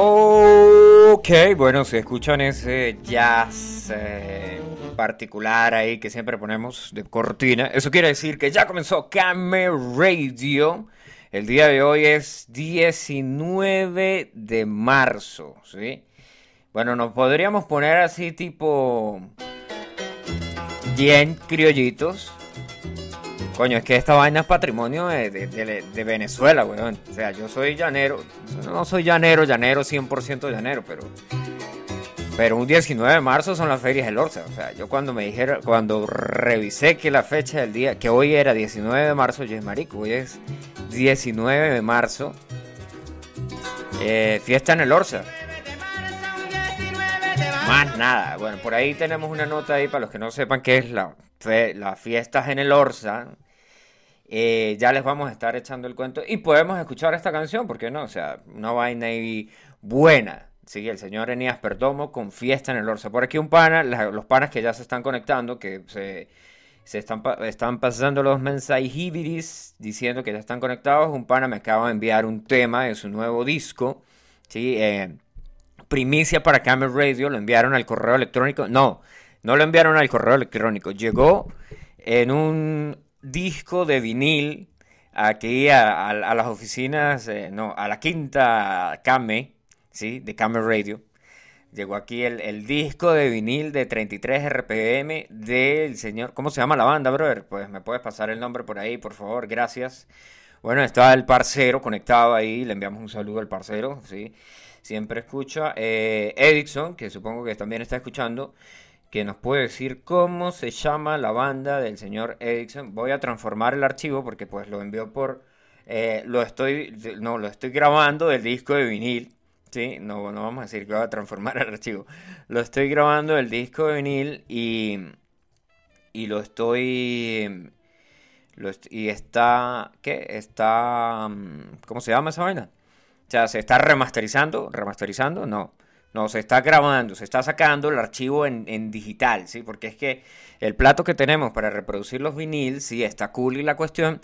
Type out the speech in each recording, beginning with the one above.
Ok, bueno, si escuchan ese jazz eh, particular ahí que siempre ponemos de cortina, eso quiere decir que ya comenzó Camera Radio. El día de hoy es 19 de marzo, ¿sí? Bueno, nos podríamos poner así tipo bien criollitos. Coño, es que esta vaina es patrimonio de, Venezuela, weón. O sea, yo soy llanero. No soy llanero, llanero, 100% llanero, pero. Pero un 19 de marzo son las ferias del Orsa. O sea, yo cuando me dijeron, cuando revisé que la fecha del día, que hoy era 19 de marzo, yo es marico, hoy es 19 de marzo. Eh, fiesta en el Orsa. Más nada. Bueno, por ahí tenemos una nota ahí para los que no sepan qué es la, la fiestas en el Orsa. Eh, ya les vamos a estar echando el cuento y podemos escuchar esta canción, ¿por qué no? O sea, una vaina ahí buena. Sí, el señor Enías Perdomo con fiesta en el Orsa. Por aquí un pana, los panas que ya se están conectando, que se, están, están pasando los mensajibiris diciendo que ya están conectados. Un pana me acaba de enviar un tema de su nuevo disco. ¿sí? Eh, primicia para Camel Radio, lo enviaron al correo electrónico. No, no lo enviaron al correo electrónico. Llegó en un disco de vinil aquí a, las oficinas, eh, no, a la quinta Came, ¿sí? De Came Radio. Llegó aquí el, disco de vinil de 33 RPM del señor. ¿Cómo se llama la banda, brother? Pues me puedes pasar el nombre por ahí, por favor, gracias. Bueno, está el parcero conectado ahí, le enviamos un saludo al parcero, ¿sí? Siempre escucha. Eh, Edison, que supongo que también está escuchando que nos puede decir cómo se llama la banda del señor Edison. Voy a transformar el archivo porque pues lo envió por... Eh, lo estoy... No, lo estoy grabando del disco de vinil. Sí, no, no vamos a decir que voy a transformar el archivo. Lo estoy grabando del disco de vinil y... Y lo estoy... Y está... ¿Qué? Está... Mm, ¿Cómo se llama esa vaina? O sea, se está remasterizando. ¿Remasterizando? No no, se está grabando, se está sacando el archivo en, digital, ¿sí? Porque es que el plato que tenemos para reproducir los vinil, sí, está cool y la cuestión,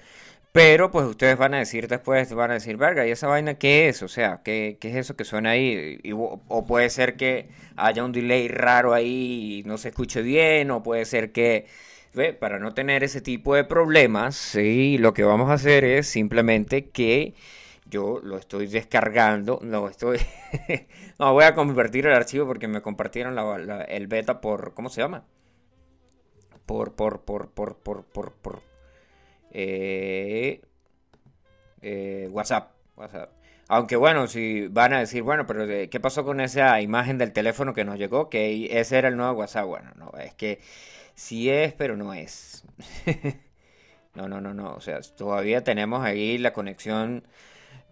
pero pues ustedes van a decir después, van a decir, verga, ¿y esa vaina qué es? O sea, ¿qué, es eso que suena ahí? o, puede ser que haya un delay raro ahí y no se escuche bien, o puede ser que... Para no tener ese tipo de problemas, sí, lo que vamos a hacer es simplemente que yo lo estoy descargando, lo estoy... no, voy a convertir el archivo porque me compartieron el beta por... ¿Cómo se llama? Por, por, por, por, por, por, por... Eh, eh, WhatsApp, WhatsApp. Aunque bueno, si van a decir, bueno, pero ¿qué pasó con esa imagen del teléfono que nos llegó? Que ese era el nuevo WhatsApp. Bueno, no, es que sí es, pero no es. no, no, no, no. O sea, todavía tenemos ahí la conexión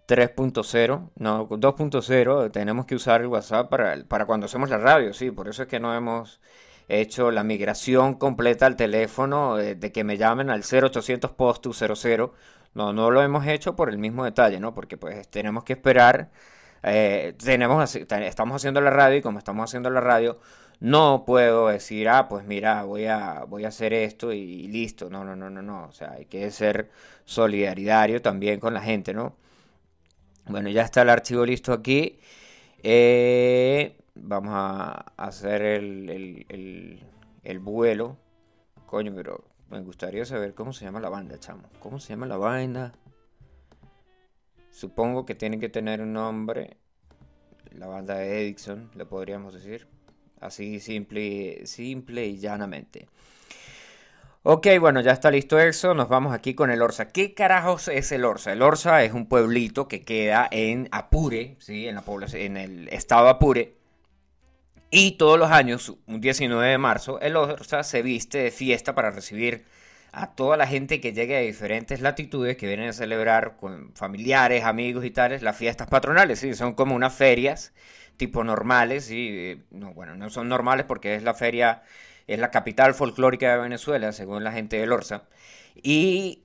3.0, no, 2.0, tenemos que usar el WhatsApp para, para cuando hacemos la radio, sí, por eso es que no hemos hecho la migración completa al teléfono de, que me llamen al 0800 post 00. No, no lo hemos hecho por el mismo detalle, ¿no? Porque pues tenemos que esperar, eh, tenemos, estamos haciendo la radio y como estamos haciendo la radio, no puedo decir, ah, pues mira, voy a, voy a hacer esto y listo. No, no, no, no, no. O sea, hay que ser solidario también con la gente, ¿no? Bueno, ya está el archivo listo aquí. Eh, vamos a hacer el, el, vuelo. Coño, pero me gustaría saber cómo se llama la banda, chamo. ¿Cómo se llama la banda? Supongo que tiene que tener un nombre. La banda de Edison, le podríamos decir. Así simple, simple y llanamente. Ok, bueno, ya está listo eso. Nos vamos aquí con el Orsa. ¿Qué carajos es el Orsa? El Orsa es un pueblito que queda en Apure, ¿sí? en, la población, en el estado Apure. Y todos los años, un 19 de marzo, el Orsa se viste de fiesta para recibir a toda la gente que llegue de diferentes latitudes que vienen a celebrar con familiares, amigos y tales las fiestas patronales. ¿sí? Son como unas ferias tipo normales. ¿sí? No, bueno, no son normales porque es la feria es la capital folclórica de Venezuela, según la gente del Orsa. Y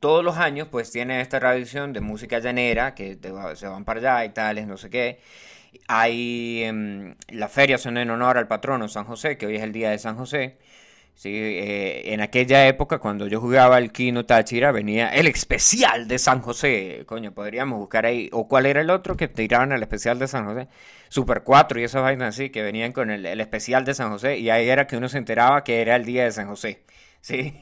todos los años pues tiene esta tradición de música llanera, que se van para allá y tales, no sé qué. Hay, em, las ferias son en honor al patrono San José, que hoy es el día de San José. Sí, eh, en aquella época, cuando yo jugaba al Kino Táchira, venía el especial de San José. Coño, podríamos buscar ahí. ¿O cuál era el otro que tiraban el especial de San José? Super 4 y esas vainas así, que venían con el, especial de San José. Y ahí era que uno se enteraba que era el día de San José. Sí.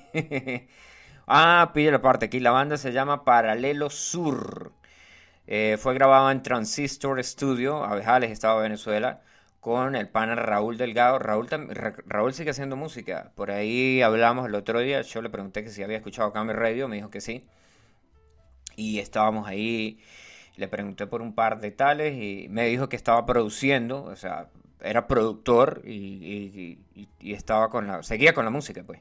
ah, pide la parte aquí. La banda se llama Paralelo Sur. Eh, fue grabado en Transistor Studio, Abejales, Estado de Venezuela con el pana Raúl Delgado. Raúl, Raúl sigue haciendo música. Por ahí hablamos el otro día. Yo le pregunté que si había escuchado Camel Radio. Me dijo que sí. Y estábamos ahí. Le pregunté por un par de tales y me dijo que estaba produciendo. O sea, era productor y, y estaba con la. Seguía con la música, pues.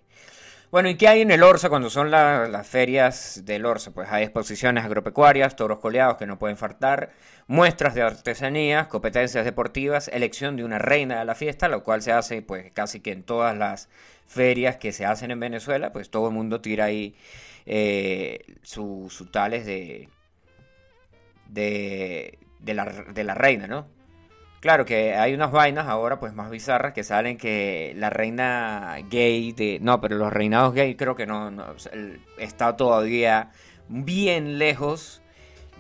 Bueno, ¿y qué hay en el Orsa cuando son las ferias del Orsa? Pues hay exposiciones agropecuarias, toros coleados que no pueden faltar, muestras de artesanías, competencias deportivas, elección de una reina de la fiesta, lo cual se hace pues casi que en todas las ferias que se hacen en Venezuela, pues todo el mundo tira ahí eh, sus tales de, de, la, de la reina, ¿no? Claro que hay unas vainas ahora pues más bizarras que salen que la reina gay de... No, pero los reinados gay creo que no, está todavía bien lejos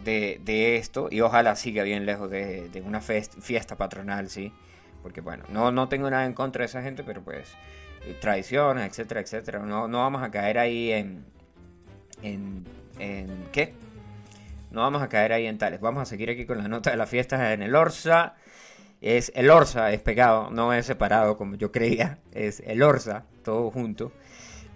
de, esto y ojalá siga bien lejos de, una fiesta patronal, ¿sí? Porque bueno, no, no tengo nada en contra de esa gente, pero pues eh, tradiciones, etcétera, etcétera. No, no vamos a caer ahí en, en... ¿En qué? No vamos a caer ahí en tales. Vamos a seguir aquí con la nota de las fiestas en el Orsa es el Orsa, es pegado, no es separado como yo creía, es el Orsa, todo junto.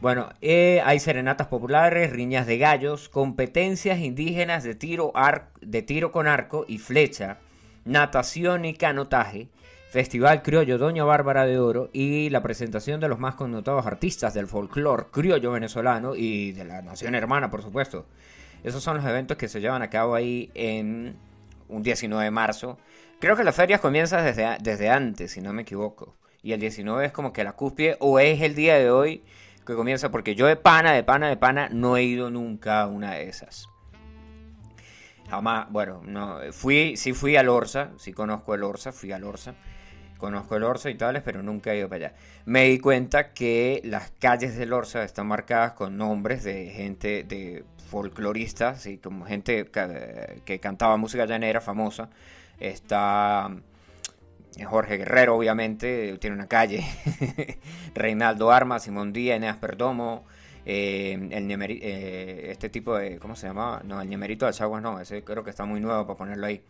Bueno, eh, hay serenatas populares, riñas de gallos, competencias indígenas de tiro, de tiro con arco y flecha, natación y canotaje, Festival Criollo Doña Bárbara de Oro y la presentación de los más connotados artistas del folclore criollo venezolano y de la nación hermana, por supuesto. Esos son los eventos que se llevan a cabo ahí en un 19 de marzo Creo que las ferias comienzan desde, desde antes, si no me equivoco. Y el 19 es como que la cúspide, o es el día de hoy que comienza, porque yo de pana, de pana, de pana, no he ido nunca a una de esas. Jamás, bueno, no, fui, sí fui al Orsa, sí conozco el Orsa, fui al Orsa, conozco el Orsa y tales, pero nunca he ido para allá. Me di cuenta que las calles del Orsa están marcadas con nombres de gente, de folcloristas, y como gente que, que cantaba música llanera famosa, Está eh, Jorge Guerrero, obviamente, tiene una calle. Reinaldo Armas, Simón Díaz, Eneas Perdomo. Eh, el eh, este tipo de. ¿Cómo se llama? No, el Ñemerito de Chaguas no, ese creo que está muy nuevo para ponerlo ahí.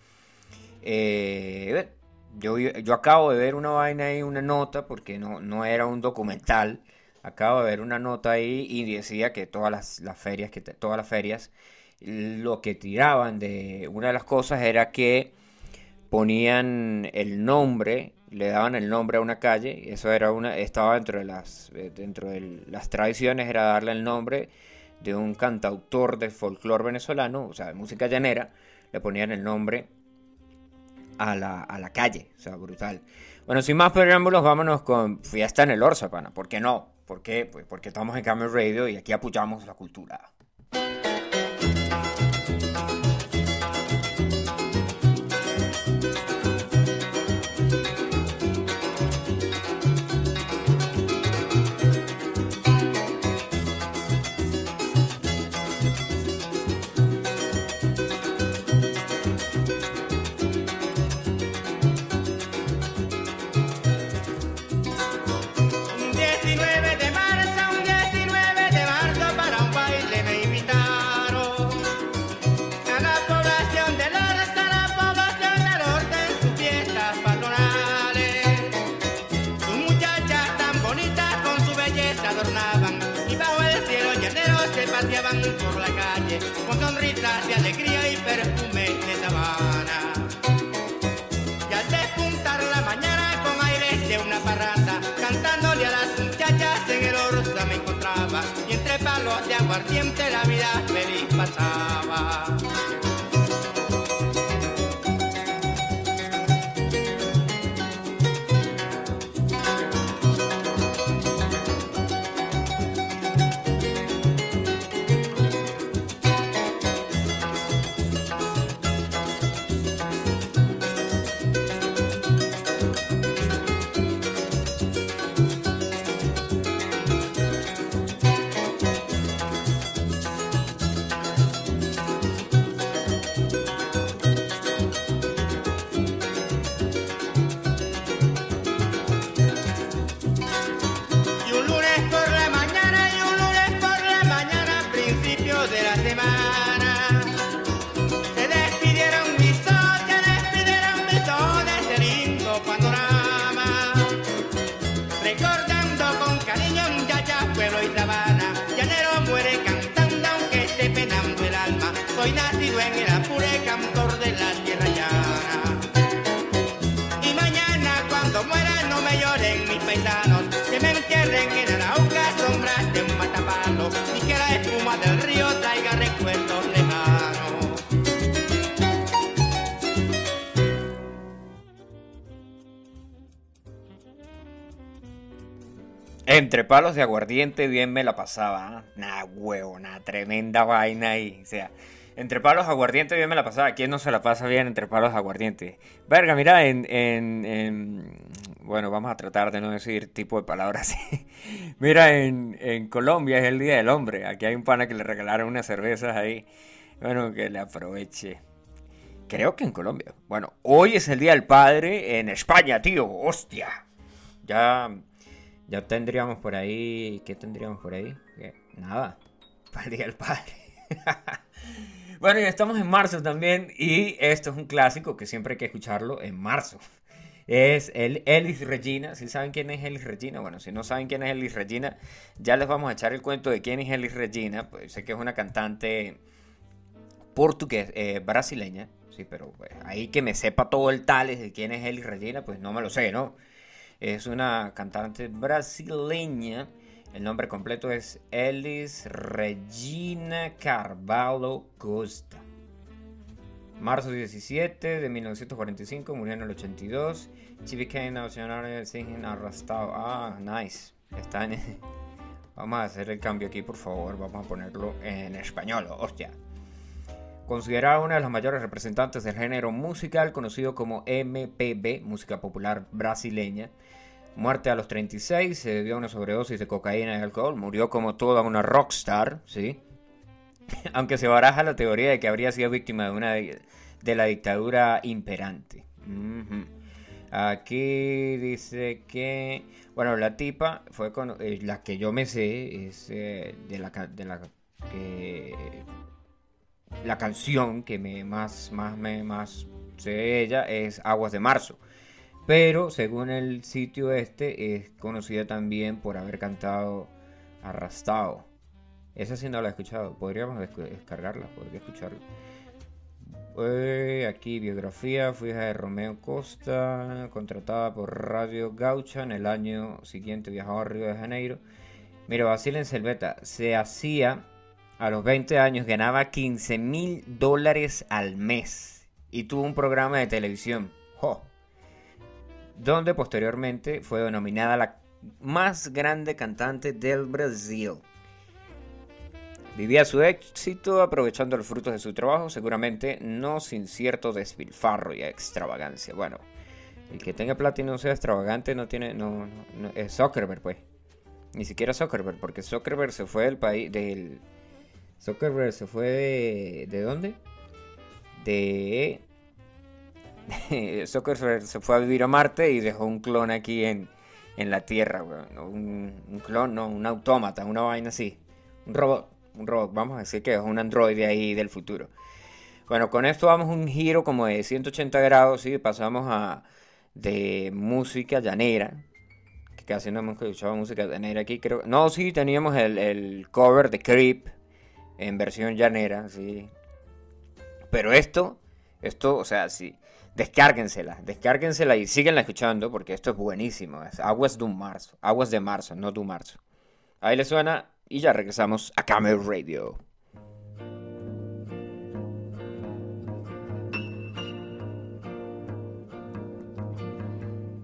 yo, yo acabo de ver una vaina ahí, una nota, porque no, no era un documental. Acabo de ver una nota ahí y decía que todas las, las ferias, que todas las ferias, lo que tiraban de una de las cosas era que ponían el nombre, le daban el nombre a una calle, y eso era una, estaba dentro de las, eh, dentro de las tradiciones, era darle el nombre de un cantautor de folclore venezolano, o sea, de música llanera, le ponían el nombre a la, a la calle, o sea, brutal. Bueno, sin más preámbulos, vámonos con Fiesta en el Orsa, pana. ¿Por qué no? ¿Por qué? Pues porque estamos en Camel Radio y aquí apoyamos la cultura. Aguardiente la vida feliz pasaba. chinchacha, pueblo y sabana, llanero muere cantando aunque esté penando el alma. Soy nacido en Entre palos de aguardiente bien me la pasaba. ¿eh? Nah, huevo, nada, tremenda vaina ahí. O sea, entre palos de aguardiente bien me la pasaba. ¿Quién no se la pasa bien entre palos de aguardiente? Verga, mira, en, en, en- Bueno, vamos a tratar de no decir tipo de palabras. Mira, en, en Colombia es el Día del Hombre. Aquí hay un pana que le regalaron unas cervezas ahí. Bueno, que le aproveche. Creo que en Colombia. Bueno, hoy es el Día del Padre en España, tío. Hostia. Ya, ya tendríamos por ahí. ¿Qué tendríamos por ahí? ¿Qué? Nada. Para el Padre. bueno, ya estamos en marzo también. Y esto es un clásico que siempre hay que escucharlo en marzo. Es el Elis Regina. Si saben quién es Elis Regina, bueno, si no saben quién es Elis Regina, ya les vamos a echar el cuento de quién es Elis Regina. Pues sé que es una cantante portugués, eh, brasileña, sí, pero pues, ahí que me sepa todo el tales de quién es Elis Regina, pues no me lo sé, ¿no? Es una cantante brasileña, el nombre completo es Elis Regina Carvalho Costa. Marzo 17 de 1945, murió en el 82. She became national singing arrastado. Ah, nice. Está. Vamos a hacer el cambio aquí, por favor. Vamos a ponerlo en español. Hostia. Considerada una de las mayores representantes del género musical conocido como MPB, música popular brasileña. Muerte a los 36, se debió a una sobredosis de cocaína y alcohol. Murió como toda una rockstar, ¿sí? Aunque se baraja la teoría de que habría sido víctima de una de, la dictadura imperante. Aquí dice que, bueno, la tipa fue con eh, la que yo me sé es eh, de la de la que la canción que me más más me más sé ella es Aguas de Marzo. Pero según el sitio este es conocida también por haber cantado Arrastado. Esa sí no la he escuchado. Podríamos descargarla, podría escucharla. Eh, aquí biografía, fue hija de Romeo Costa, contratada por Radio Gaucha en el año siguiente viajaba a Río de Janeiro. Mira, Basile en Selveta se hacía a los 20 años, ganaba 15 mil dólares al mes y tuvo un programa de televisión, ¡Jo! Donde posteriormente fue denominada la más grande cantante del Brasil. Vivía su éxito aprovechando los frutos de su trabajo, seguramente no sin cierto despilfarro y extravagancia. Bueno, el que tenga plata y no sea extravagante no tiene, no, no- es Zuckerberg, pues. Ni siquiera Zuckerberg, porque Zuckerberg se fue del país, del... Zuckerberg se fue de... ¿De dónde? De... Zuckerberg se fue a vivir a Marte y dejó un clon aquí en, en la Tierra. Un, clon, no, un autómata, una vaina así. Un robot, un robot, vamos a decir que es un androide ahí del futuro. Bueno, con esto damos un giro como de 180 grados, ¿sí? Pasamos a de música llanera, que casi no hemos escuchado música llanera aquí, creo. No, sí, teníamos el, el cover de Creep en versión llanera, sí. Pero esto, esto, o sea, sí, descárguensela, descárguensela y síguenla escuchando porque esto es buenísimo. Es Aguas de marzo, Aguas de marzo, no de marzo. Ahí le suena y ya regresamos a Camel Radio.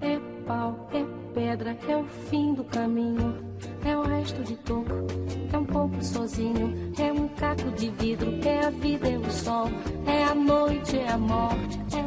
É pau, é pedra, é o fim do caminho. É o resto de toco, é um pouco sozinho. É um caco de vidro, é a vida, é o sol. É a noite, é a morte, é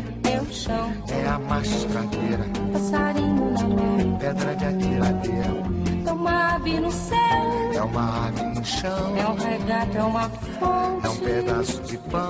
é a mastradeira, passarinho na mão. pedra de atiradeira, É uma ave no céu, é uma ave no chão, é um regato, é uma fonte. é um pedaço de pão,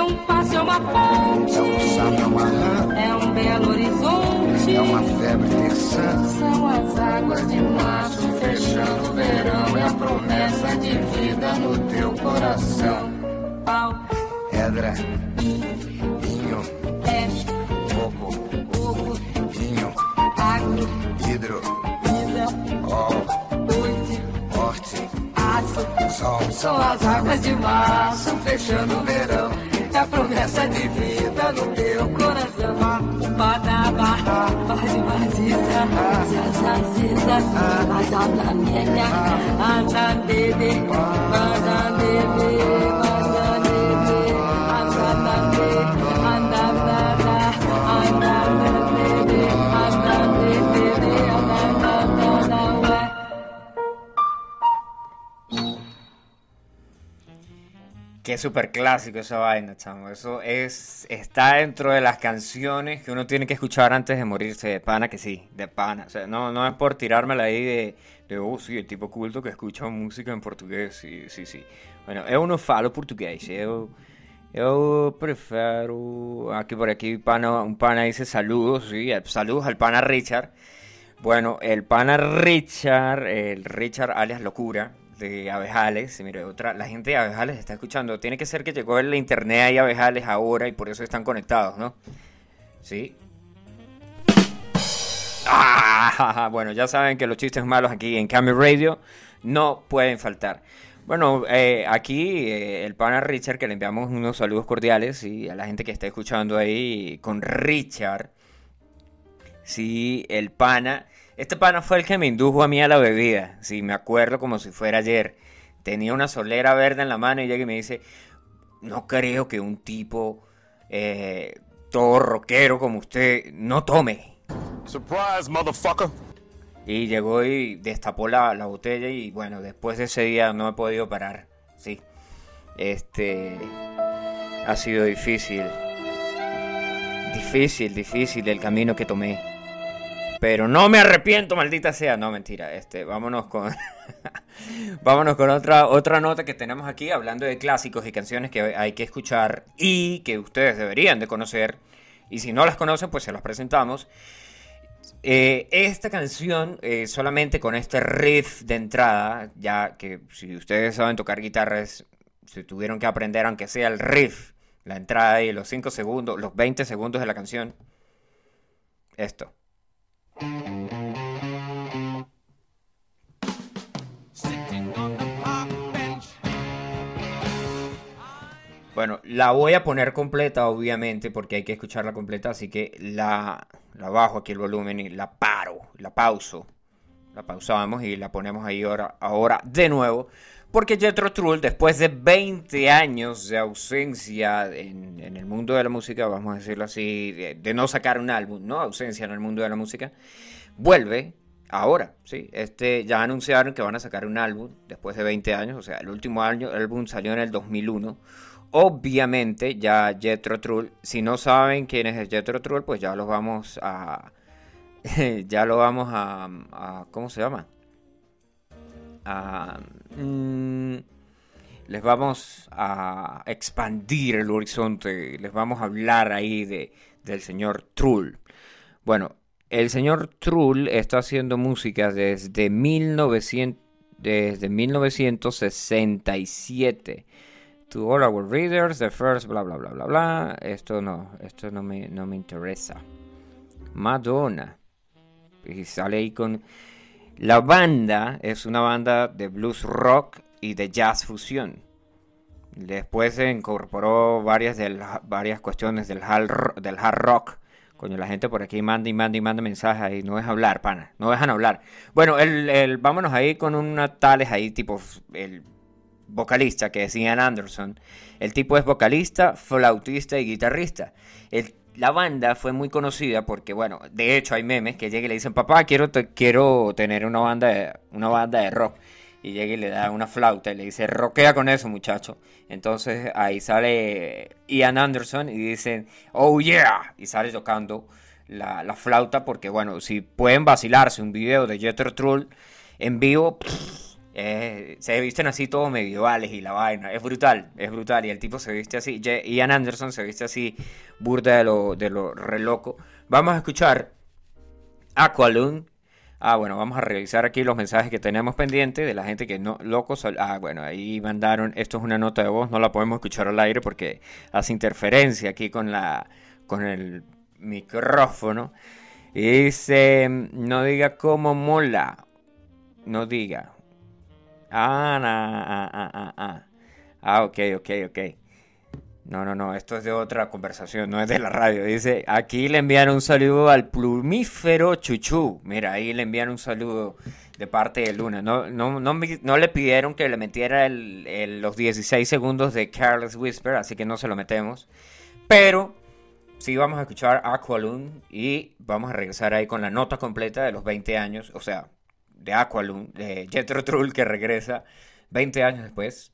um passo, é uma ponte. é um sapo, é uma rã, É um belo horizonte. é uma febre terçã. São as águas de março fechando o verão. É a promessa de vida no teu coração. Pau, Pedra, vinho, é, coco, fogo, vinho, água, hidro, vida, ol, morte, aço. sol. São as águas de março fechando o verão muita promessa de vida no teu coração. Badaba, base, baziza, zaza, ziza, azada, minha, anda, bebê, anda, bebê. Qué súper clásico esa vaina, chamo. Eso es, está dentro de las canciones que uno tiene que escuchar antes de morirse. De pana que sí, de pana. O sea, no, no es por tirármela ahí de, de, oh, sí, el tipo culto que escucha música en portugués. Sí, sí, sí. Bueno, eu não falo português. Eu, eu prefiro... Aquí por aquí pana, un pana dice saludos, sí. Saludos al pana Richard. Bueno, el pana Richard, el Richard alias Locura de Abejales, mire, otra, la gente de Abejales está escuchando, tiene que ser que llegó el internet ahí a Abejales ahora y por eso están conectados, ¿no? Sí. Ah, bueno, ya saben que los chistes malos aquí en Cameo Radio no pueden faltar. Bueno, eh, aquí eh, el pana Richard, que le enviamos unos saludos cordiales y a la gente que está escuchando ahí con Richard. Sí, el pana. Este pana fue el que me indujo a mí a la bebida. Sí, me acuerdo como si fuera ayer. Tenía una solera verde en la mano y llega y me dice, no creo que un tipo eh, todo rockero como usted no tome. Surprise, motherfucker. Y llegó y destapó la, la botella y bueno, después de ese día no he podido parar. Sí. Este... Ha sido difícil. Difícil, difícil el camino que tomé. Pero no me arrepiento, maldita sea. No, mentira. Este, vámonos con. vámonos con otra, otra nota que tenemos aquí, hablando de clásicos y canciones que hay que escuchar y que ustedes deberían de conocer. Y si no las conocen, pues se las presentamos. Eh, esta canción, eh, solamente con este riff de entrada, ya que si ustedes saben tocar guitarras, si tuvieron que aprender, aunque sea el riff, la entrada y los 5 segundos, los 20 segundos de la canción, esto. Bueno, la voy a poner completa, obviamente, porque hay que escucharla completa, así que la, bajo aquí el volumen y la paro, la pauso. La pausamos y la ponemos ahí ahora, ahora de nuevo. Porque Jethro Tull, después de 20 años de ausencia en, el mundo de la música, vamos a decirlo así, de, de no sacar un álbum, ¿no? Ausencia en el mundo de la música, vuelve ahora, ¿sí? Este, ya anunciaron que van a sacar un álbum después de 20 años, o sea, el último año, el álbum salió en el 2001. Obviamente, ya Jethro Tull, si no saben quién es Jethro Tull, pues ya los vamos a... ya lo vamos a, a- ¿Cómo se llama? Mm, les vamos a expandir el horizonte, les vamos a hablar ahí de, del señor Trull. Bueno, el señor Trull está haciendo música desde 1900, desde 1967. To all our readers, the first bla bla bla bla bla. Esto no, esto no me, no me interesa. Madonna. Y sale ahí con... La banda es una banda de blues rock y de jazz fusión. Después se incorporó varias, varias cuestiones del hard, del hard rock. Coño, la gente por aquí manda y manda y manda mensajes y no deja hablar, pana. No dejan hablar. Bueno, el, el, vámonos ahí con una tales ahí, tipo el vocalista que es Ian Anderson. El tipo es vocalista, flautista y guitarrista. El la banda fue muy conocida porque, bueno, de hecho hay memes que llegan y le dicen, papá, quiero, quiero tener una banda, de, una banda de rock. Y llega y le da una flauta y le dice, roquea con eso, muchacho. Entonces ahí sale Ian Anderson y dicen, oh yeah, y sale tocando la, la flauta porque, bueno, si pueden vacilarse un video de Jethro Tull en vivo, se visten así todos medievales y la vaina. Es brutal, es brutal. Y el tipo se viste así. Ian Anderson se viste así, burda de lo, de lo re loco. Vamos a escuchar Aqualung. Ah, bueno, vamos a revisar aquí los mensajes que tenemos pendientes de la gente que no, locos. Ah, bueno, ahí mandaron. Esto es una nota de voz, no la podemos escuchar al aire porque hace interferencia aquí con la, con el micrófono. Y dice, no diga cómo mola. No diga. Ah, ah, ah, ah, ah. Ah, ok, ok, ok. No, no, no, esto es de otra conversación, no es de la radio. Dice, aquí le envían un saludo al plumífero Chuchu. Mira, ahí le envían un saludo de parte de Luna. No, no, no, le pidieron que le metiera los 16 segundos de Careless Whisper, así que no se lo metemos. Pero sí vamos a escuchar Aqualung y vamos a regresar ahí con la nota completa de los 20 años, o sea, de Aqualung, de Jethro Tull, que regresa 20 años después.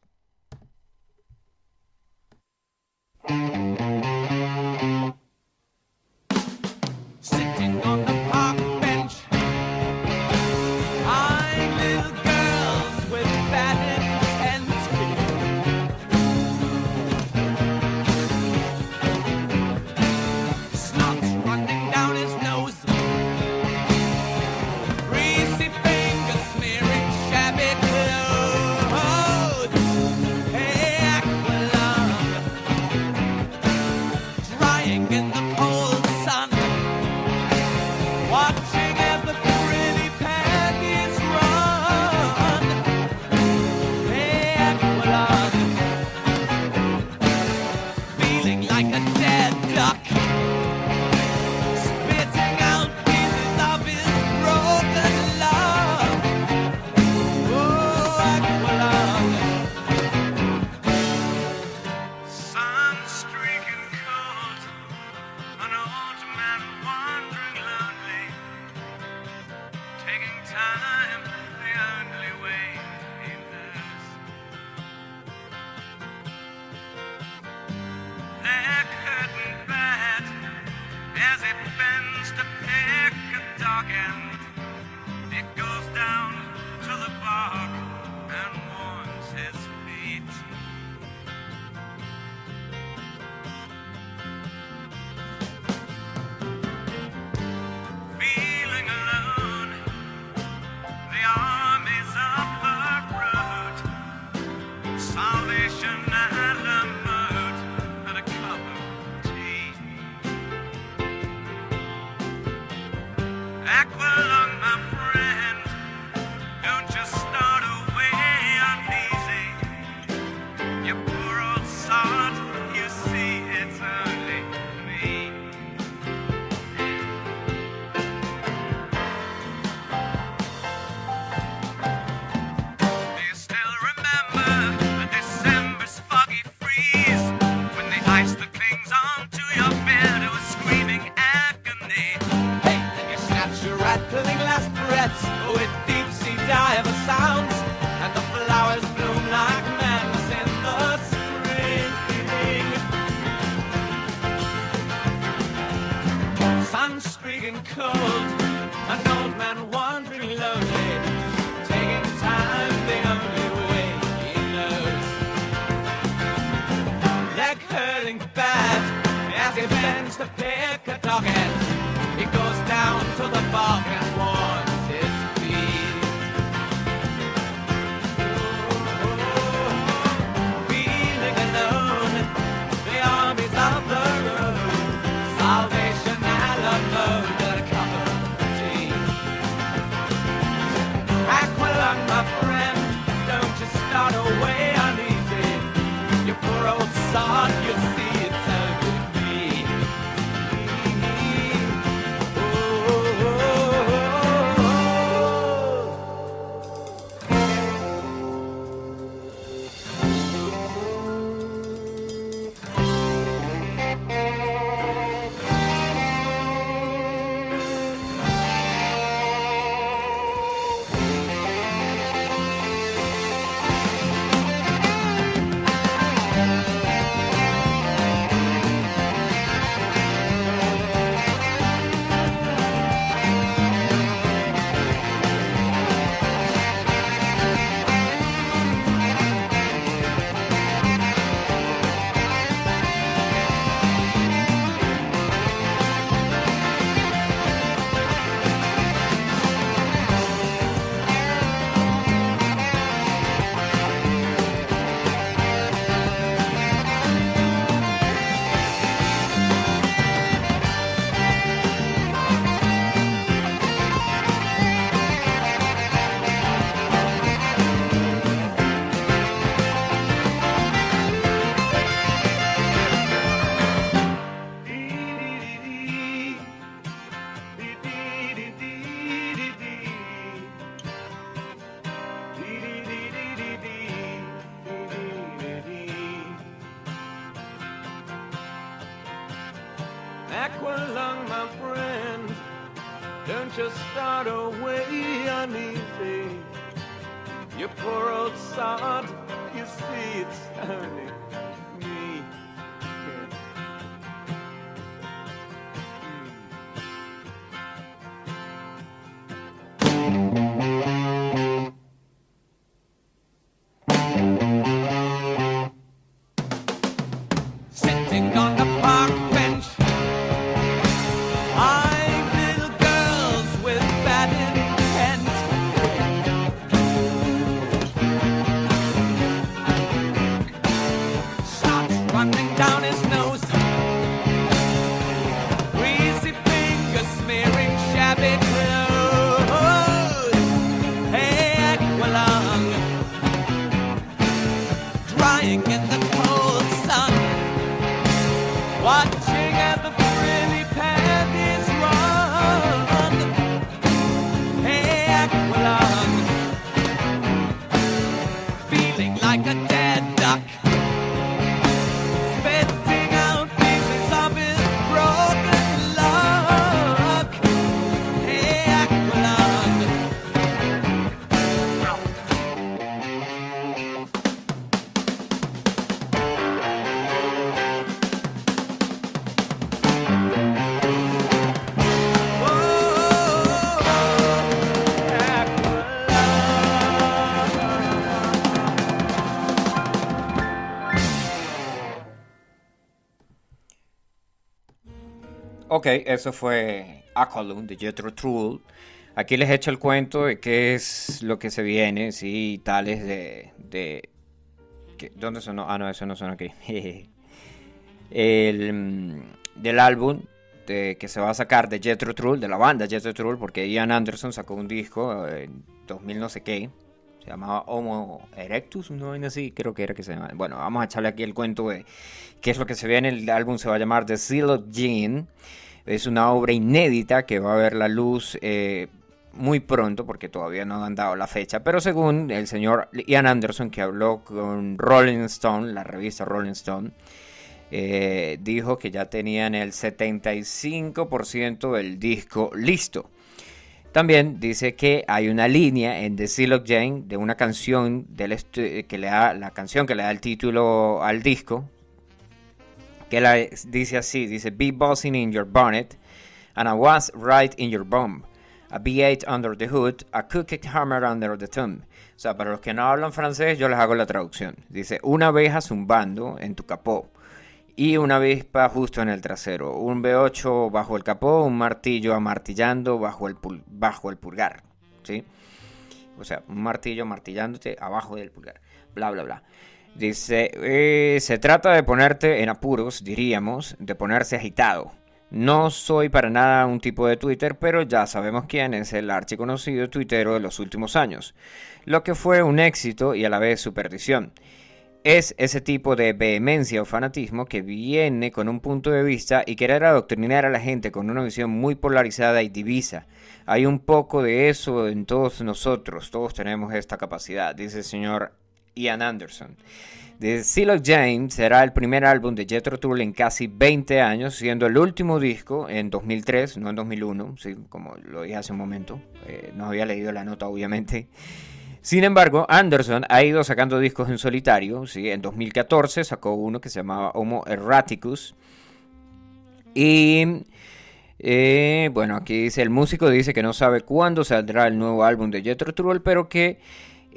Eso fue Aqualung de Jethro Tull. Aquí les echo el cuento de qué es lo que se viene, sí, tales de... de que- ¿Dónde sonó? Ah, no, eso no suena aquí. el, mm, del álbum de- que se va a sacar de Jethro Tull, de la banda Jethro Tull, porque Ian Anderson sacó un disco en 2000 no sé qué, se llamaba Homo Erectus, una vaina así, creo que era que se llamaba. Bueno, vamos a echarle aquí el cuento de qué es lo que se viene. El álbum se va a llamar The Seal Gene. Es una obra inédita que va a ver la luz eh, muy pronto, porque todavía no han dado la fecha. Pero según el señor Ian Anderson, que habló con Rolling Stone, la revista Rolling Stone, eh, dijo que ya tenían el 75% del disco listo. También dice que hay una línea en The Seal of Jane de una canción del que le da la canción que le da el título al disco que la dice así, dice be buzzing in your bonnet and I was right in your bum. A B8 under the hood, a cookie hammer under the thumb. O sea, para los que no hablan francés, yo les hago la traducción. Dice, una abeja zumbando en tu capó y una avispa justo en el trasero. Un B8 bajo el capó, un martillo amartillando bajo el, bajo el pulgar. ¿Sí? O sea, un martillo martillándote abajo del pulgar. Bla, bla, bla. Dice, eh, se trata de ponerte en apuros, diríamos, de ponerse agitado. No soy para nada un tipo de Twitter, pero ya sabemos quién es el archiconocido tuitero de los últimos años. Lo que fue un éxito y a la vez su perdición. Es ese tipo de vehemencia o fanatismo que viene con un punto de vista y querer adoctrinar a la gente con una visión muy polarizada y divisa. Hay un poco de eso en todos nosotros, todos tenemos esta capacidad, dice el señor Ian Anderson. The Seal Jane será el primer álbum de Jethro Tull en casi 20 años, siendo el último disco en 2003, no en 2001, sí, como lo dije hace un momento. Eh, no había leído la nota, obviamente. Sin embargo, Anderson ha ido sacando discos en solitario. ¿sí? En 2014 sacó uno que se llamaba Homo Erraticus. Y eh, bueno, aquí dice el músico dice que no sabe cuándo saldrá el nuevo álbum de Jethro Tull, pero que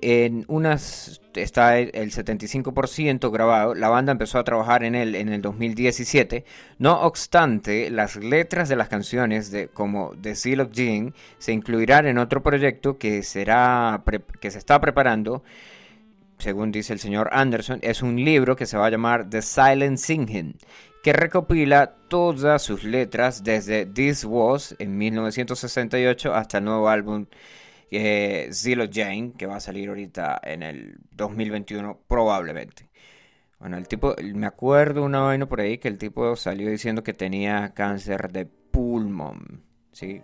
en unas está el el 75% grabado. La banda empezó a trabajar en él en el 2017. No obstante, las letras de las canciones de como The Seal of Jean se incluirán en otro proyecto que será que se está preparando. Según dice el señor Anderson, es un libro que se va a llamar The Silent Singing, que recopila todas sus letras desde This Was en 1968 hasta el nuevo álbum eh, Zero Jane, que va a salir ahorita en el 2021 probablemente. Bueno, el tipo, me acuerdo una vaina por ahí que el tipo salió diciendo que tenía cáncer de pulmón, ¿sí?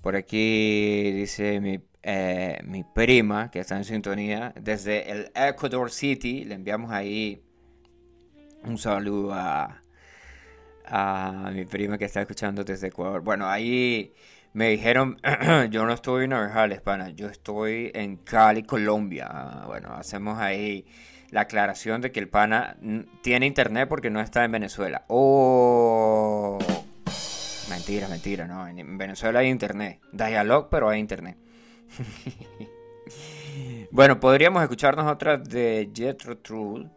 Por aquí dice mi, eh, mi prima, que está en sintonía, desde el Ecuador City, le enviamos ahí un saludo a, a mi prima que está escuchando desde Ecuador. Bueno, ahí Me dijeron, yo no estoy en Aberjales, pana, yo estoy en Cali, Colombia. Ah, Bueno, hacemos ahí la aclaración de que el pana tiene internet porque no está en Venezuela. Oh, mentira, mentira, no. En Venezuela hay internet. Dialog, pero hay internet. Bueno, podríamos escucharnos otra de Jethro Tull.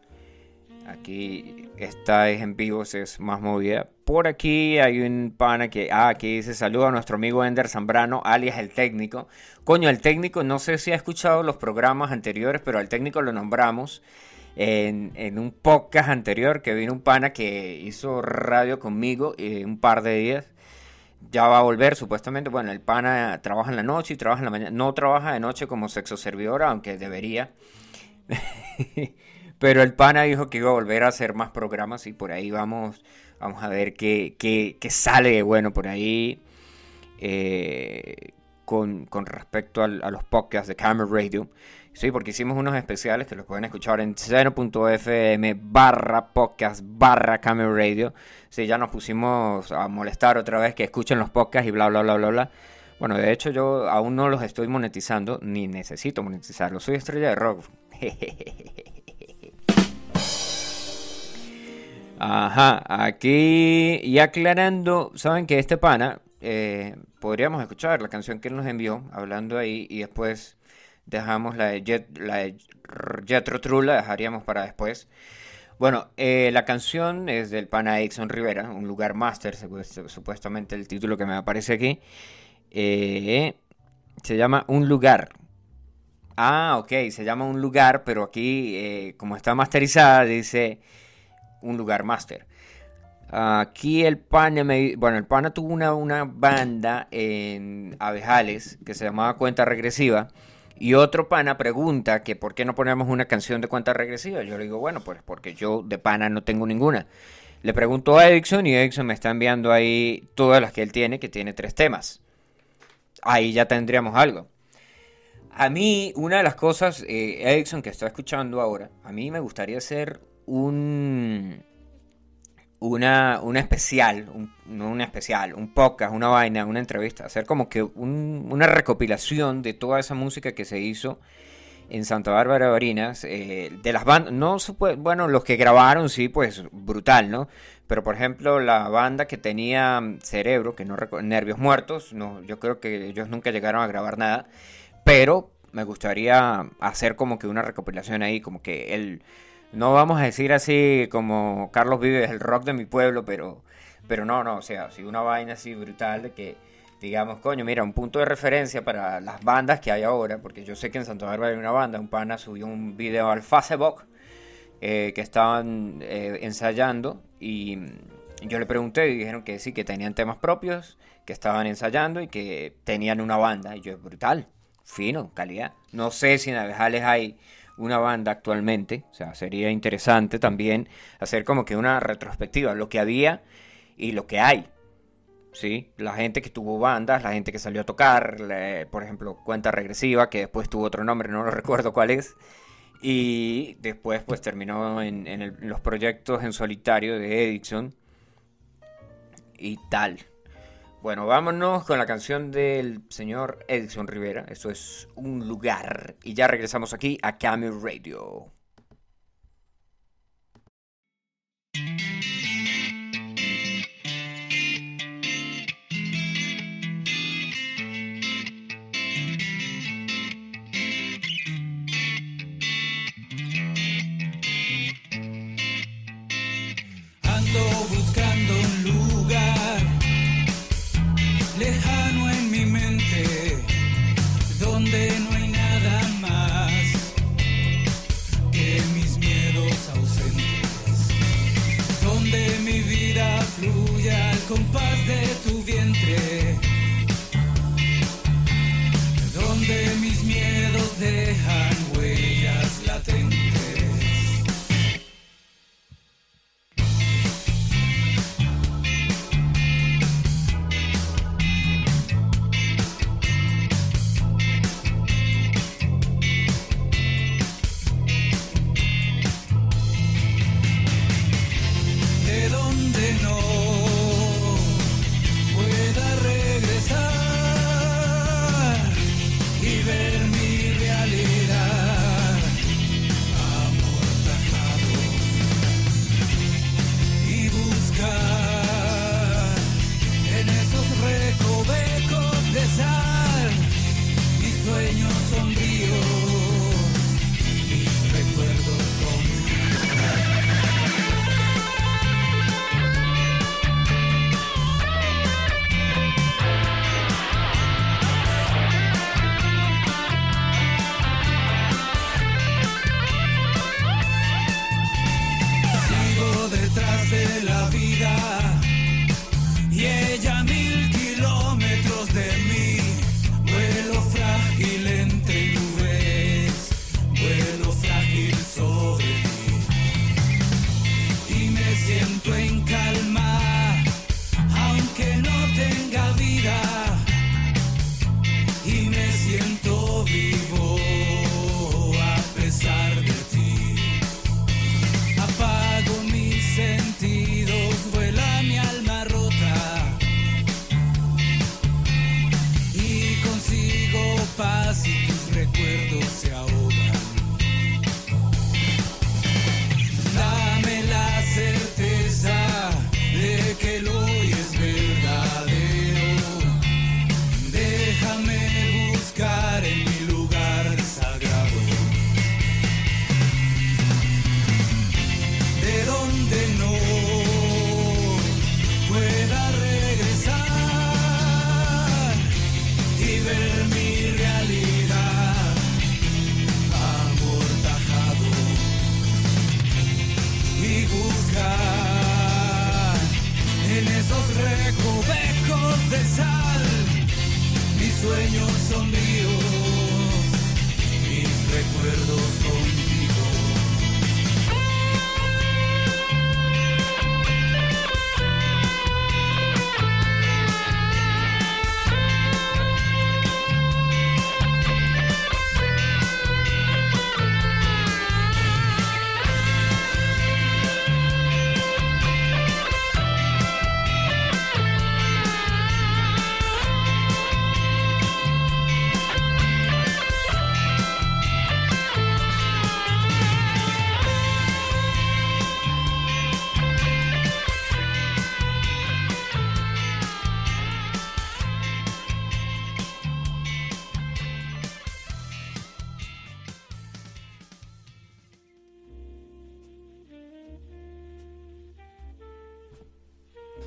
Aquí esta es en vivo, es más movida. Por aquí hay un pana que, ah, aquí dice saludo a nuestro amigo Ender Zambrano, alias el técnico. Coño, el técnico, no sé si ha escuchado los programas anteriores, pero al técnico lo nombramos en, en un podcast anterior que vino un pana que hizo radio conmigo eh, un par de días. Ya va a volver, supuestamente. Bueno, el pana trabaja en la noche y trabaja en la mañana. No trabaja de noche como sexo servidor, aunque debería. Pero el pana dijo que iba a volver a hacer más programas y por ahí vamos, vamos a ver qué, qué- qué sale bueno por ahí eh, con, con respecto al- a los podcasts de Camera Radio. Sí, porque hicimos unos especiales que los pueden escuchar en seno.fm barra podcast barra Camera Radio. Sí, ya nos pusimos a molestar otra vez que escuchen los podcasts y bla, bla, bla, bla, bla. Bueno, de hecho yo aún no los estoy monetizando, ni necesito monetizarlos. Soy estrella de rock. Ajá, aquí y aclarando, saben que este pana, eh, podríamos escuchar la canción que él nos envió, hablando ahí, y después dejamos la de, Jet, la Tull, la dejaríamos para después. Bueno, eh, la canción es del pana Edson Rivera, un lugar master, supuest- supuestamente el título que me aparece aquí. Eh, se llama Un lugar. Ah, ok, se llama Un lugar, pero aquí, como está masterizada, dice Un lugar master. Aquí el pana me, bueno, el pana tuvo una, una banda en Abejales que se llamaba Cuenta Regresiva. Y otro pana pregunta que por qué no ponemos una canción de cuenta regresiva. Yo le digo, bueno, pues porque yo de pana no tengo ninguna. Le pregunto a Edison y Edison me está enviando ahí todas las que él tiene, que tiene tres temas. Ahí ya tendríamos algo. A mí, una de las cosas, eh, Edison, que está escuchando ahora, a mí me gustaría hacer un, una, una especial, un- no una especial, un podcast, una vaina, una entrevista, hacer como que un- una recopilación de toda esa música que se hizo en Santa Bárbara Barinas, eh, de las bandas, no bueno, los que grabaron sí, pues brutal, ¿no? Pero por ejemplo, la banda que tenía mm, Cerebro, que no Nervios Muertos, no, yo creo que ellos nunca llegaron a grabar nada, pero me gustaría hacer como que una recopilación ahí, como que el, no vamos a decir así como Carlos Vives, el rock de mi pueblo, pero, pero no, no, o sea, sí una vaina así brutal de que, digamos, coño, mira, un punto de referencia para las bandas que hay ahora, porque yo sé que en Santa Bárbara hay una banda, un pana subió un video al Facebook eh, que estaban eh, ensayando y yo le pregunté y dijeron que sí, que tenían temas propios, que estaban ensayando y que tenían una banda. Y yo, brutal, fino, calidad. No sé si en Abejales hay una banda actualmente, o sea, sería interesante también hacer como que una retrospectiva, lo que había y lo que hay. ¿sí? La gente que tuvo bandas, la gente que salió a tocar, por ejemplo, Cuenta Regresiva, que después tuvo otro nombre, no lo recuerdo cuál es. Y después pues terminó en el- en los proyectos en solitario de Edison y tal. Bueno, vámonos con la canción del señor Edison Rivera. Eso es Un lugar. Y ya regresamos aquí a Camel Radio.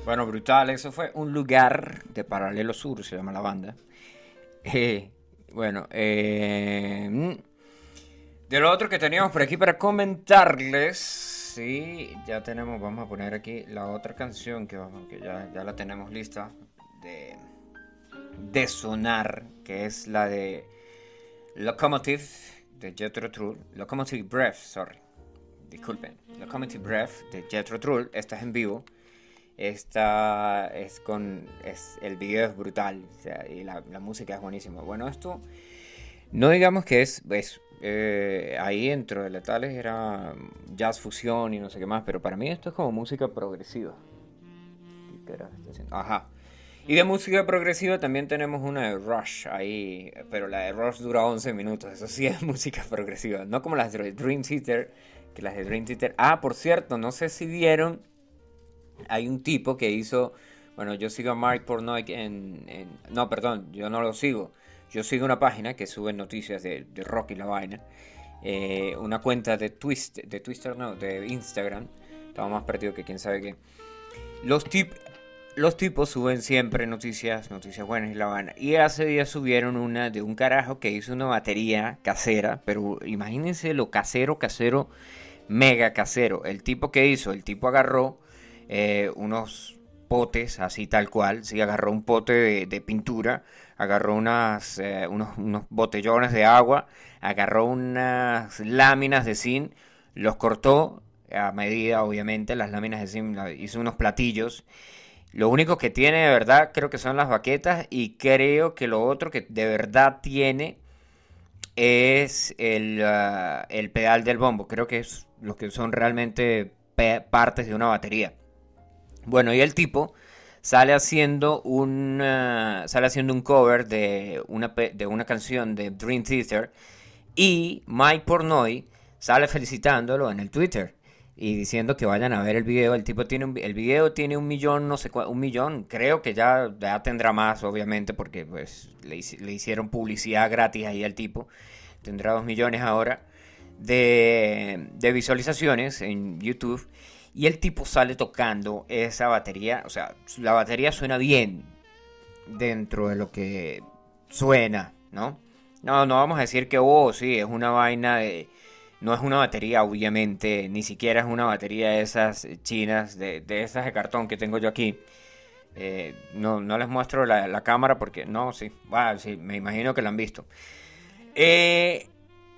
Bueno, brutal, eso fue un lugar de Paralelo Sur, se llama la banda. Eh, bueno, eh, mm, de lo otro que teníamos por aquí para comentarles, sí, ya tenemos, vamos a poner aquí la otra canción que, vamos, que ya, la tenemos lista de, de sonar, que es la de Locomotive de Jethro Tull, Locomotive Breath, sorry, disculpen, Locomotive Breath de Jethro Tull, esta es en vivo. Esta es con. Es, el video es brutal. y la, música es buenísima. Bueno, esto. No digamos que es. es, eh, ahí dentro de Letales era jazz fusión y no sé qué más. Pero para mí esto es como música progresiva. Ajá. Y de música progresiva también tenemos una de Rush ahí. Pero la de Rush dura 11 minutos. Eso sí es música progresiva. No como las de Dream Theater. Que las de Dream Theater. Ah, por cierto, no sé si vieron hay un tipo que hizo, bueno, yo sigo a Mark Pornoy en, no, perdón, yo no lo sigo. Yo sigo una página que sube noticias de, de rock la vaina. Eh, una cuenta de Twist, de Twister, no, de Instagram. Estaba más perdido que quién sabe qué. Los, tip, los tipos suben siempre noticias, noticias buenas y la vaina. Y hace días subieron una de un carajo que hizo una batería casera. Pero imagínense lo casero, casero, mega casero. El tipo que hizo, el tipo agarró eh, unos potes, así tal cual. Sí, agarró un pote de, pintura, agarró eh, unos, unos botellones de agua, agarró unas láminas de zinc, los cortó a medida, obviamente, las láminas de zinc, hizo unos platillos. Lo único que tiene de verdad creo que son las baquetas y creo que lo otro que de verdad tiene es el, ah, el pedal del bombo. Creo que es lo que son realmente partes de una batería. Bueno, y el tipo sale haciendo un ah, sale haciendo un cover de una de una canción de Dream Theater y Mike Pornoy sale felicitándolo en el Twitter y diciendo que vayan a ver el video. El tipo tiene un, el video tiene un millón, no sé un millón. Creo que ya, ya tendrá más, obviamente, porque pues le, le hicieron publicidad gratis ahí al tipo. Tendrá dos millones ahora de, de visualizaciones en YouTube. Y el tipo sale tocando esa batería. O sea, la batería suena bien dentro de lo que suena, ¿no? No, no vamos a decir que, oh, sí, es una vaina de... No es una batería, obviamente, ni siquiera es una batería de esas chinas, de, de esas de cartón que tengo yo aquí. Eh, no, no les muestro la, la cámara porque no, sí, sí, me imagino que la han visto. Eh,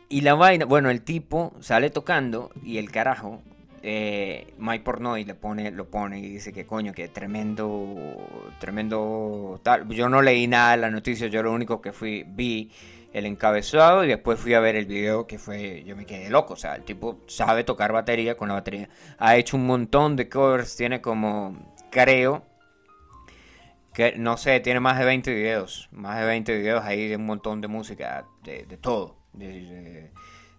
y la vaina, bueno, el tipo sale tocando y el carajo, eh, Mike Pornoy le pone, lo pone y dice que coño, que tremendo, tremendo tal. Yo no leí nada de la noticia, yo lo único que fui, vi el encabezado y después fui a ver el video que fue, yo me quedé loco, o sea, el tipo sabe tocar batería con la batería. Ha hecho un montón de covers, tiene como, creo, que no sé, tiene más de 20 videos, más de 20 videos ahí de un montón de música, de, todo.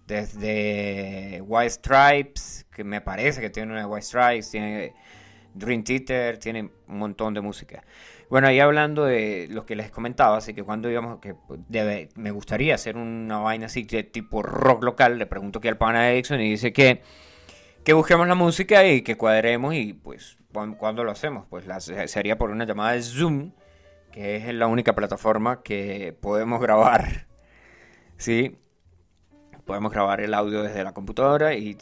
Desde White Stripes, que me parece que tiene una de White Stripes, tiene Dream Theater, tiene un montón de música. Bueno, ahí hablando de lo que les comentaba, así que cuando íbamos, que me gustaría hacer una vaina así de tipo rock local, le pregunto aquí al pana Edison y dice que, que busquemos la música y que cuadremos y pues ¿cuán- cuándo lo hacemos, pues la- sería por una llamada de Zoom, que es la única plataforma que podemos grabar, ¿sí? Podemos grabar el audio desde la computadora y,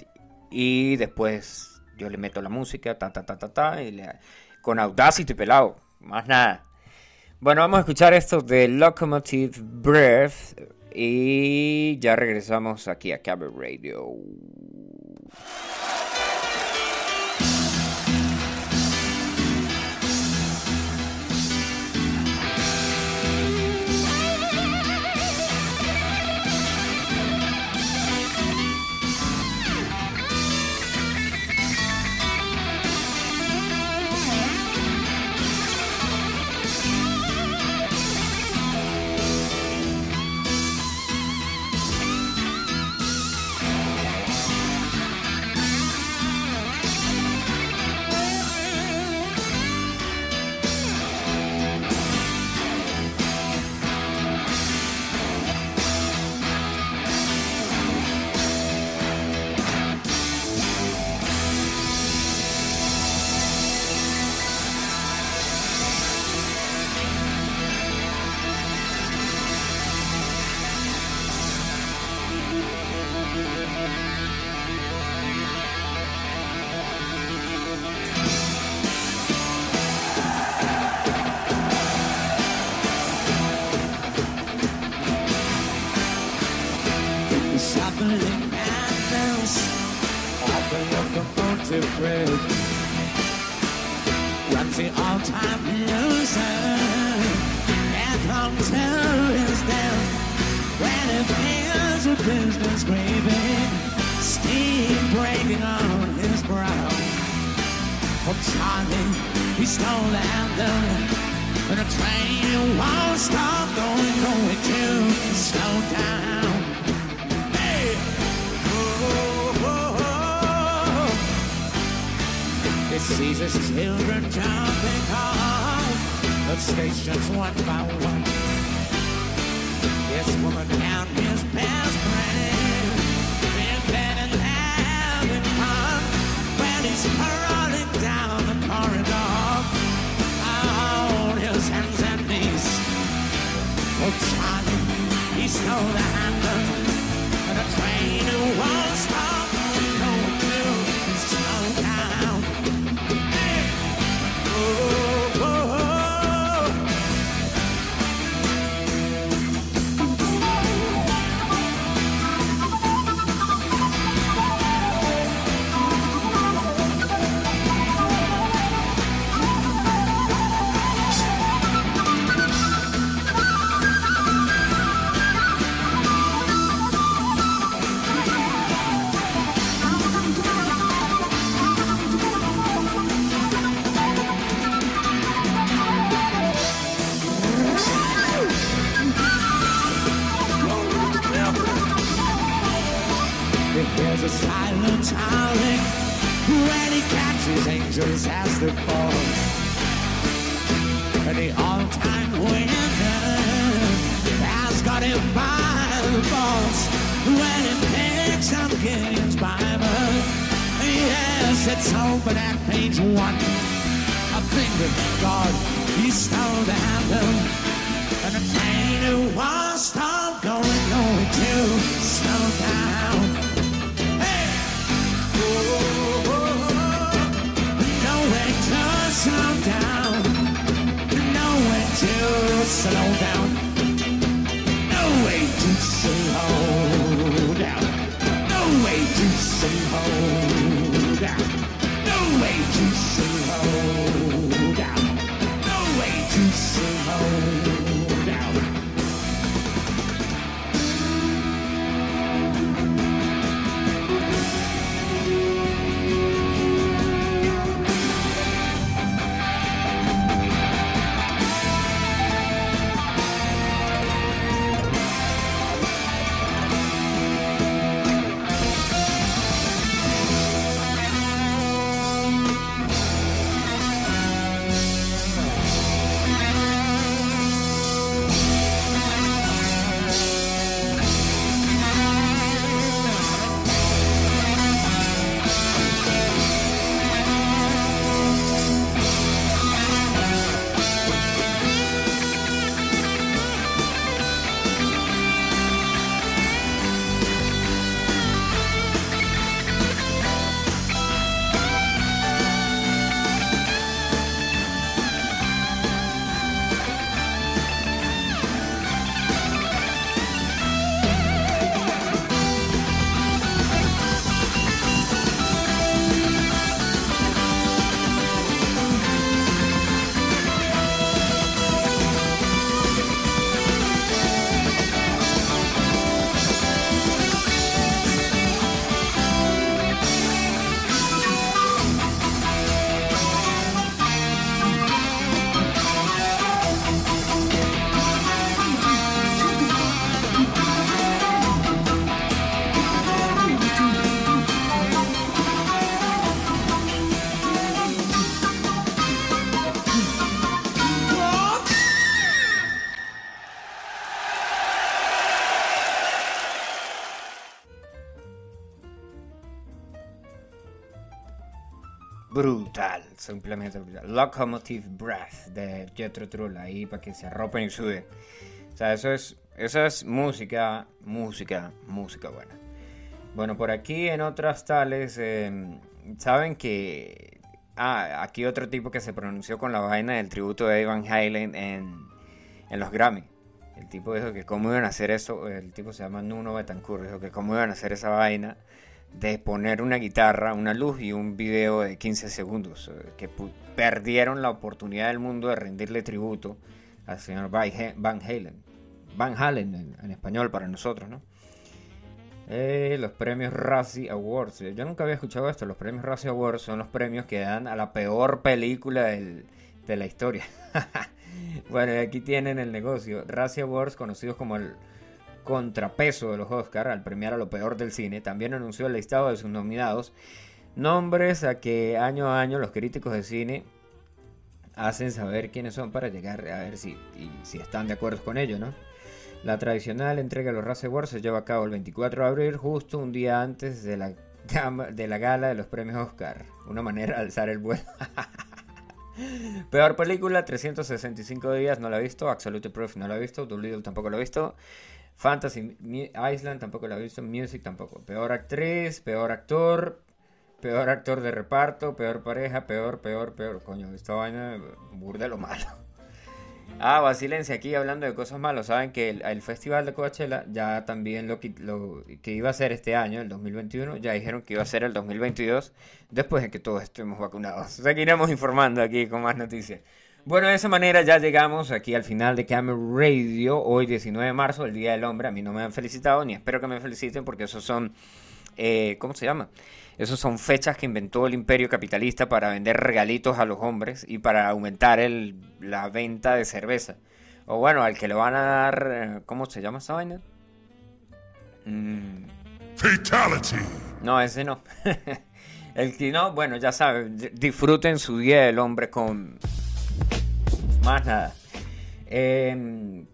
y después yo le meto la música, ta, ta, ta, ta, ta, y le- con Audacity pelado, más nada. Bueno, vamos a escuchar esto de Locomotive Breath y ya regresamos aquí a Caber Radio. They fall. And the all-time winner has got him by the balls when he picks up Gideon's Bible. Yes, it's open at page one. I think that God, he stole the handle. And the train who won't Locomotive Breath de Jethro Tull ahí para que se arropen y suden. O sea, eso es, eso es música, música, música buena. Bueno, por aquí en otras tales, eh, saben que. Ah, aquí otro tipo que se pronunció con la vaina del tributo de Van Halen en, en los Grammy. El tipo dijo que cómo iban a hacer eso. El tipo se llama Nuno Betancourt. Dijo que cómo iban a hacer esa vaina de poner una guitarra, una luz y un video de 15 segundos. eh, Que perdieron la oportunidad del mundo de rendirle tributo al señor Van Halen. Van Halen en, español para nosotros, ¿no? Eh, los premios Razzie Awards. Yo nunca había escuchado esto. Los premios Razzie Awards son los premios que dan a la peor película de la historia. bueno, aquí tienen el negocio. Razzie Awards, conocidos como el contrapeso de los Oscar al premiar a lo peor del cine, también anunció el listado de sus nominados. Nombres a que año a año los críticos de cine hacen saber quiénes son para llegar a ver si, si están de acuerdo con ello, ¿no? La tradicional entrega de los Razzie Awards se lleva a cabo el 24 de abril, justo un día antes de la, de la gala de los premios Oscar. Una manera de alzar el vuelo. Peor película, 365 días, no la he visto. Absolute Proof no la he visto. Doolittle tampoco lo he visto. Fantasy Island tampoco la he visto. Music tampoco. Peor actriz, peor actor, peor actor de reparto, peor pareja, peor, peor, peor. Coño, esta vaina burda lo malo. Ah, vacilense aquí hablando de cosas malas. Saben que el, festival de Coachella ya también lo, lo que iba a ser este año, el 2021, ya dijeron que iba a ser el 2022, después de que todos estemos vacunados. Seguiremos informando aquí con más noticias. Bueno, de esa manera ya llegamos aquí al final de Camel Radio, hoy 19 de marzo, el Día del Hombre. A mí no me han felicitado, ni espero que me feliciten porque esos son, eh, ¿cómo se llama? Esos son fechas que inventó el imperio capitalista para vender regalitos a los hombres y para aumentar el, la venta de cerveza. O bueno, al que le van a dar, eh, ¿cómo se llama esa vaina? Mm, Fatality. no, ese no. El que no, bueno, ya saben, disfruten su Día del Hombre con más nada. Eh,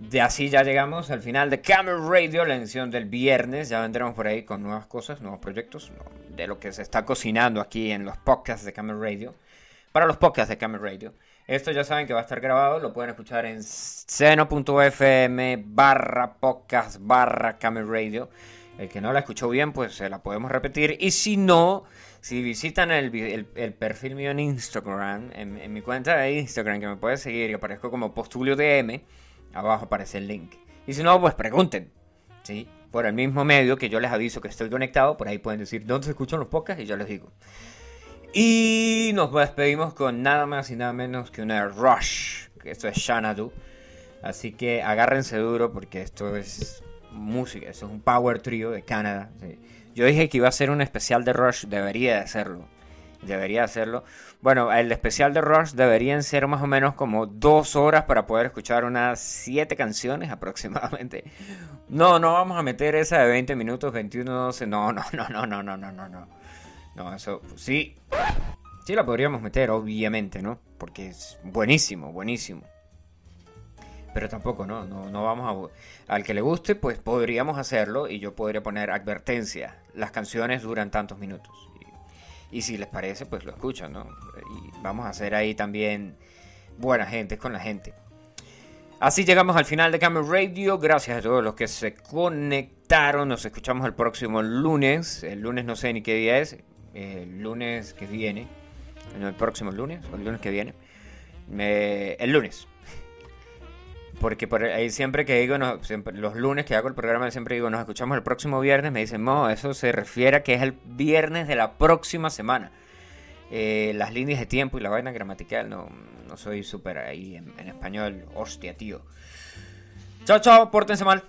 de así ya llegamos al final de Camel Radio, la edición del viernes. Ya vendremos por ahí con nuevas cosas, nuevos proyectos, de lo que se está cocinando aquí en los podcasts de Camel Radio. Para los podcasts de Camel Radio. Esto ya saben que va a estar grabado, lo pueden escuchar en seno.fm barra podcast barra Camel Radio. El que no la escuchó bien, pues se la podemos repetir. Y si no, si visitan el, perfil mío en Instagram, en, mi cuenta de Instagram, que me puedes seguir, que aparezco como Postulio DM, Abajo aparece el link. Y si no, pues pregunten. ¿sí? Por el mismo medio que yo les aviso que estoy conectado, por ahí pueden decir dónde se escuchan los podcasts y yo les digo. Y nos despedimos con nada más y nada menos que una Rush, que esto es Xanadu. Así que agárrense duro porque esto es música, es un power trio de Canadá. Yo dije que iba a ser un especial de Rush, debería de hacerlo. Debería hacerlo. Bueno, el especial de Rush deberían ser más o menos como dos horas para poder escuchar unas siete canciones aproximadamente. No, no vamos a meter esa de 20 minutos, 21, 12. No, no, no, no, no, no, no, no, no. No, eso sí. Sí la podríamos meter, obviamente, ¿no? Porque es buenísimo, buenísimo. Pero tampoco, ¿no? No, no vamos a... Al que le guste, pues podríamos hacerlo y yo podría poner advertencia. Las canciones duran tantos minutos. Y, si les parece, pues lo escuchan, ¿no? Y vamos a hacer ahí también buena gente con la gente. Así llegamos al final de Camel Radio. Gracias a todos los que se conectaron. Nos escuchamos el próximo lunes. El lunes no sé ni qué día es. El lunes que viene. No, el próximo lunes el lunes que viene. El lunes. Porque por ahí siempre que digo, los lunes que hago el programa, siempre digo, nos escuchamos el próximo viernes, me dicen, no, eso se refiere a que es el viernes de la próxima semana. Eh, las líneas de tiempo y la vaina gramatical, no, no soy súper ahí en, en español, hostia, tío. Chao, chao, pórtense mal.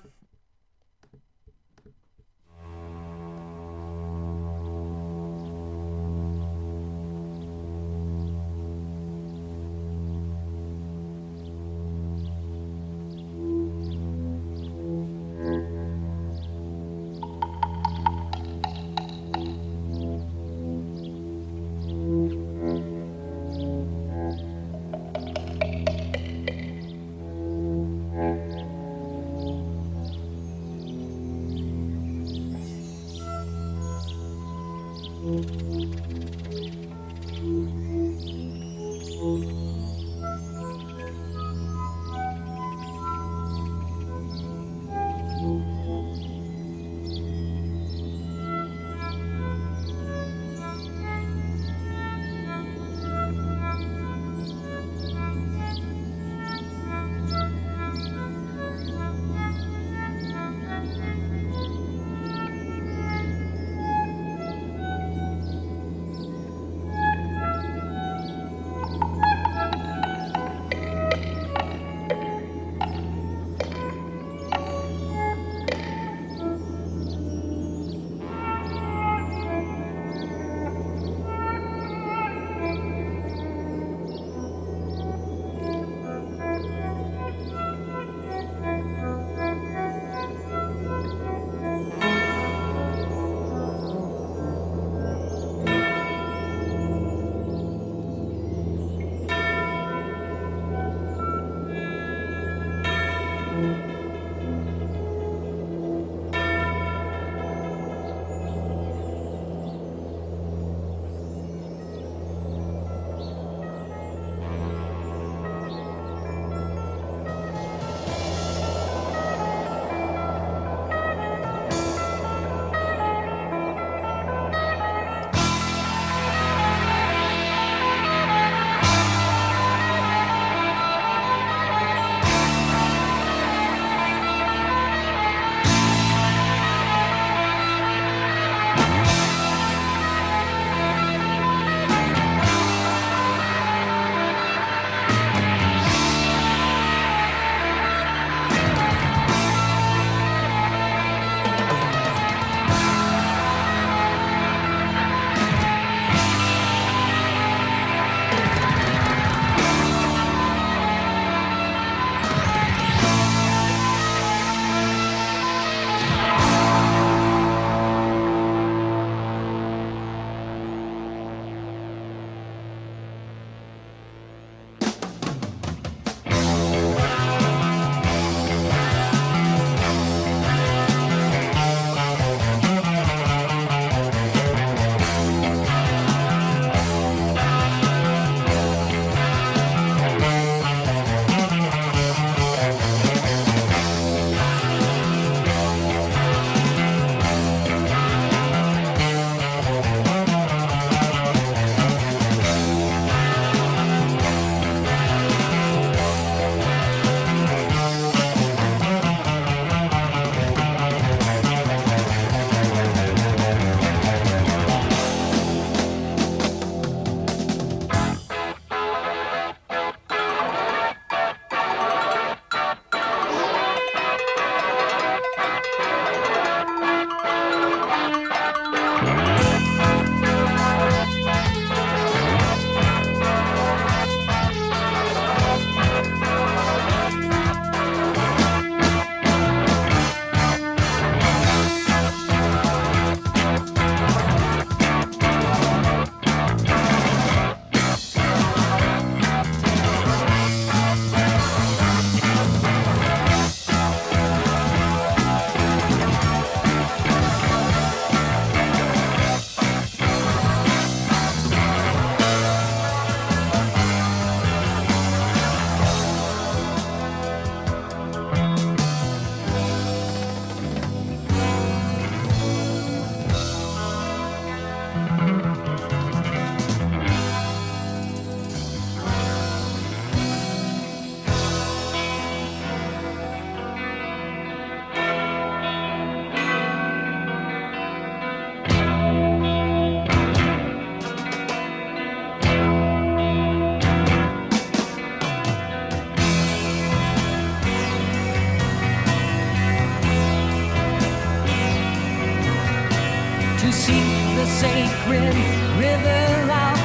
to seek the sacred river out,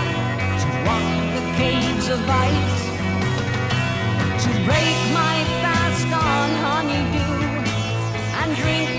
to walk the caves of ice, to break my fast on honeydew and drink.